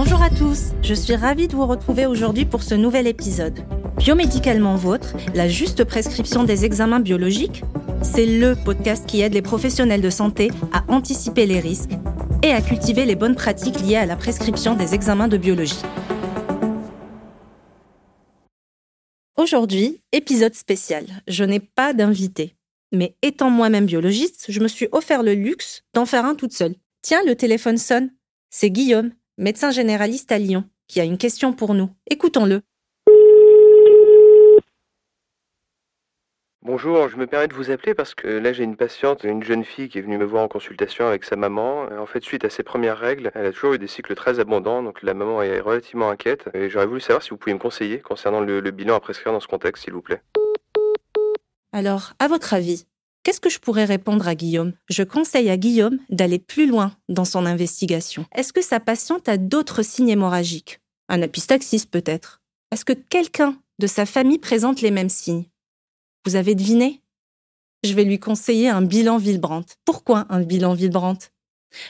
Bonjour à tous, je suis ravie de vous retrouver aujourd'hui pour ce nouvel épisode. Biomédicalement vôtre, la juste prescription des examens biologiques, c'est le podcast qui aide les professionnels de santé à anticiper les risques et à cultiver les bonnes pratiques liées à la prescription des examens de biologie. Aujourd'hui, épisode spécial. Je n'ai pas d'invité. Mais étant moi-même biologiste, je me suis offert le luxe d'en faire un toute seule. Tiens, le téléphone sonne. C'est Guillaume, médecin généraliste à Lyon, qui a une question pour nous. Écoutons-le. Bonjour, je me permets de vous appeler parce que là j'ai une patiente, une jeune fille qui est venue me voir en consultation avec sa maman. En fait, suite à ses premières règles, elle a toujours eu des cycles très abondants, donc la maman est relativement inquiète. Et j'aurais voulu savoir si vous pouviez me conseiller concernant le, le bilan à prescrire dans ce contexte, s'il vous plaît. Alors, à votre avis, qu'est-ce que je pourrais répondre à Guillaume? Je conseille à Guillaume d'aller plus loin dans son investigation. Est-ce que sa patiente a d'autres signes hémorragiques? Un apistaxis peut-être Est-ce que quelqu'un de sa famille présente les mêmes signes? Vous avez deviné? Je vais lui conseiller un bilan Villebrandt. Pourquoi un bilan Villebrandt?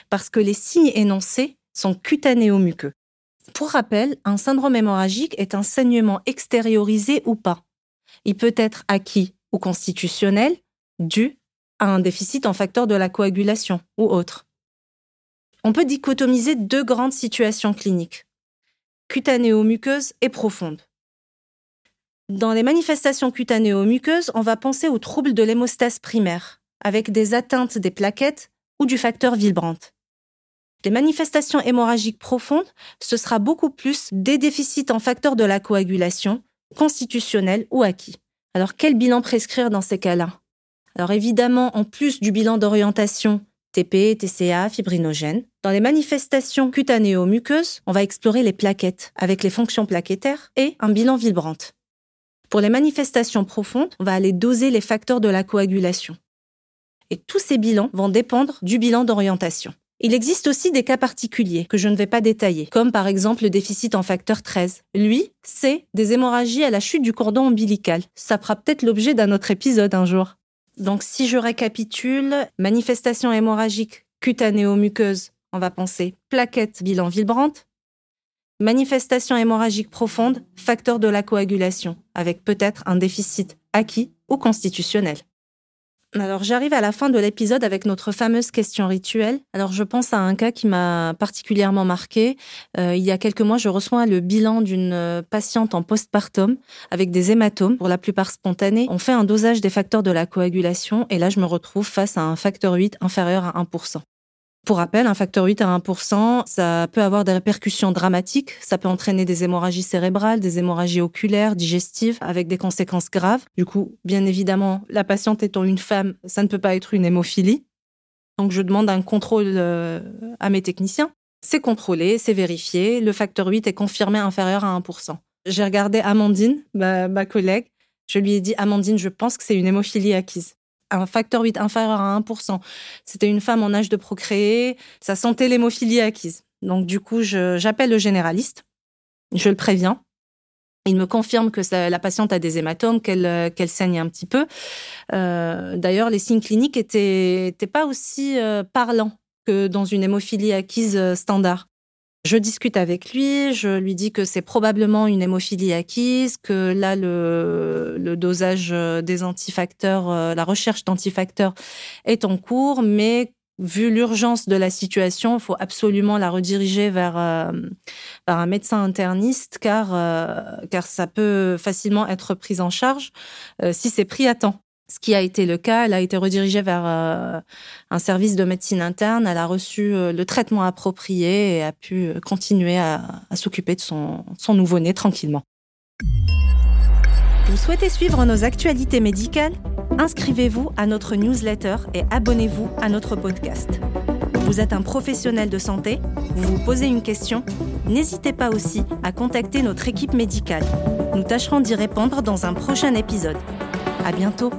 Parce que les signes énoncés sont cutanéo-muqueux. Pour rappel, un syndrome hémorragique est un saignement extériorisé ou pas. Il peut être acquis ou constitutionnel dû à un déficit en facteur de la coagulation ou autre. On peut dichotomiser deux grandes situations cliniques, cutanéo-muqueuse et profonde. Dans les manifestations cutanéo-muqueuses, on va penser aux troubles de l'hémostase primaire, avec des atteintes des plaquettes ou du facteur Villebrandt. Les manifestations hémorragiques profondes, ce sera beaucoup plus des déficits en facteur de la coagulation, constitutionnels ou acquis. Alors quel bilan prescrire dans ces cas-là? Alors évidemment, en plus du bilan d'orientation TP, TCA, fibrinogène, dans les manifestations cutanéo-muqueuses, on va explorer les plaquettes avec les fonctions plaquettaires et un bilan Villebrandt. Pour les manifestations profondes, on va aller doser les facteurs de la coagulation. Et tous ces bilans vont dépendre du bilan d'orientation. Il existe aussi des cas particuliers que je ne vais pas détailler, comme par exemple le déficit en facteur 13. Lui, c'est des hémorragies à la chute du cordon ombilical. Ça fera peut-être l'objet d'un autre épisode un jour. Donc si je récapitule, manifestation hémorragique cutanéo-muqueuse, on va penser plaquette bilan Villebrandt. Manifestation hémorragique profonde, facteur de la coagulation, avec peut-être un déficit acquis ou constitutionnel. Alors j'arrive à la fin de l'épisode avec notre fameuse question rituelle. Alors je pense à un cas qui m'a particulièrement marqué. Euh, il y a quelques mois, je reçois le bilan d'une euh, patiente en postpartum avec des hématomes, pour la plupart spontanés. On fait un dosage des facteurs de la coagulation et là je me retrouve face à un facteur 8 inférieur à 1%. Pour rappel, un facteur 8 à 1%, ça peut avoir des répercussions dramatiques. Ça peut entraîner des hémorragies cérébrales, des hémorragies oculaires, digestives, avec des conséquences graves. Du coup, bien évidemment, la patiente étant une femme, ça ne peut pas être une hémophilie. Donc, je demande un contrôle euh, à mes techniciens. C'est contrôlé, c'est vérifié. Le facteur 8 est confirmé inférieur à 1%. J'ai regardé Amandine, ma, ma collègue. Je lui ai dit, Amandine, je pense que c'est une hémophilie acquise un facteur 8 inférieur à 1%. C'était une femme en âge de procréer, ça sentait l'hémophilie acquise. Donc du coup, j'appelle le généraliste, je le préviens. Il me confirme que la patiente a des hématomes, qu'elle qu'elle saigne un petit peu. Euh, D'ailleurs, les signes cliniques étaient, étaient pas aussi euh, parlants que dans une hémophilie acquise euh, standard. Je discute avec lui, je lui dis que c'est probablement une hémophilie acquise, que là, le, dosage euh, des antifacteurs, euh, la recherche d'antifacteurs est en cours, mais vu l'urgence de la situation, il faut absolument la rediriger vers, euh, un médecin interniste, car, car ça peut facilement être pris en charge si c'est pris à temps ce qui a été le cas. Elle a été redirigée vers euh, un service de médecine interne. Elle a reçu euh, le traitement approprié et a pu euh, continuer à, s'occuper de son, son nouveau-né tranquillement. Vous souhaitez suivre nos actualités médicales? Inscrivez-vous à notre newsletter et abonnez-vous à notre podcast. Vous êtes un professionnel de santé? Vous vous posez une question? N'hésitez pas aussi à contacter notre équipe médicale. Nous tâcherons d'y répondre dans un prochain épisode. À bientôt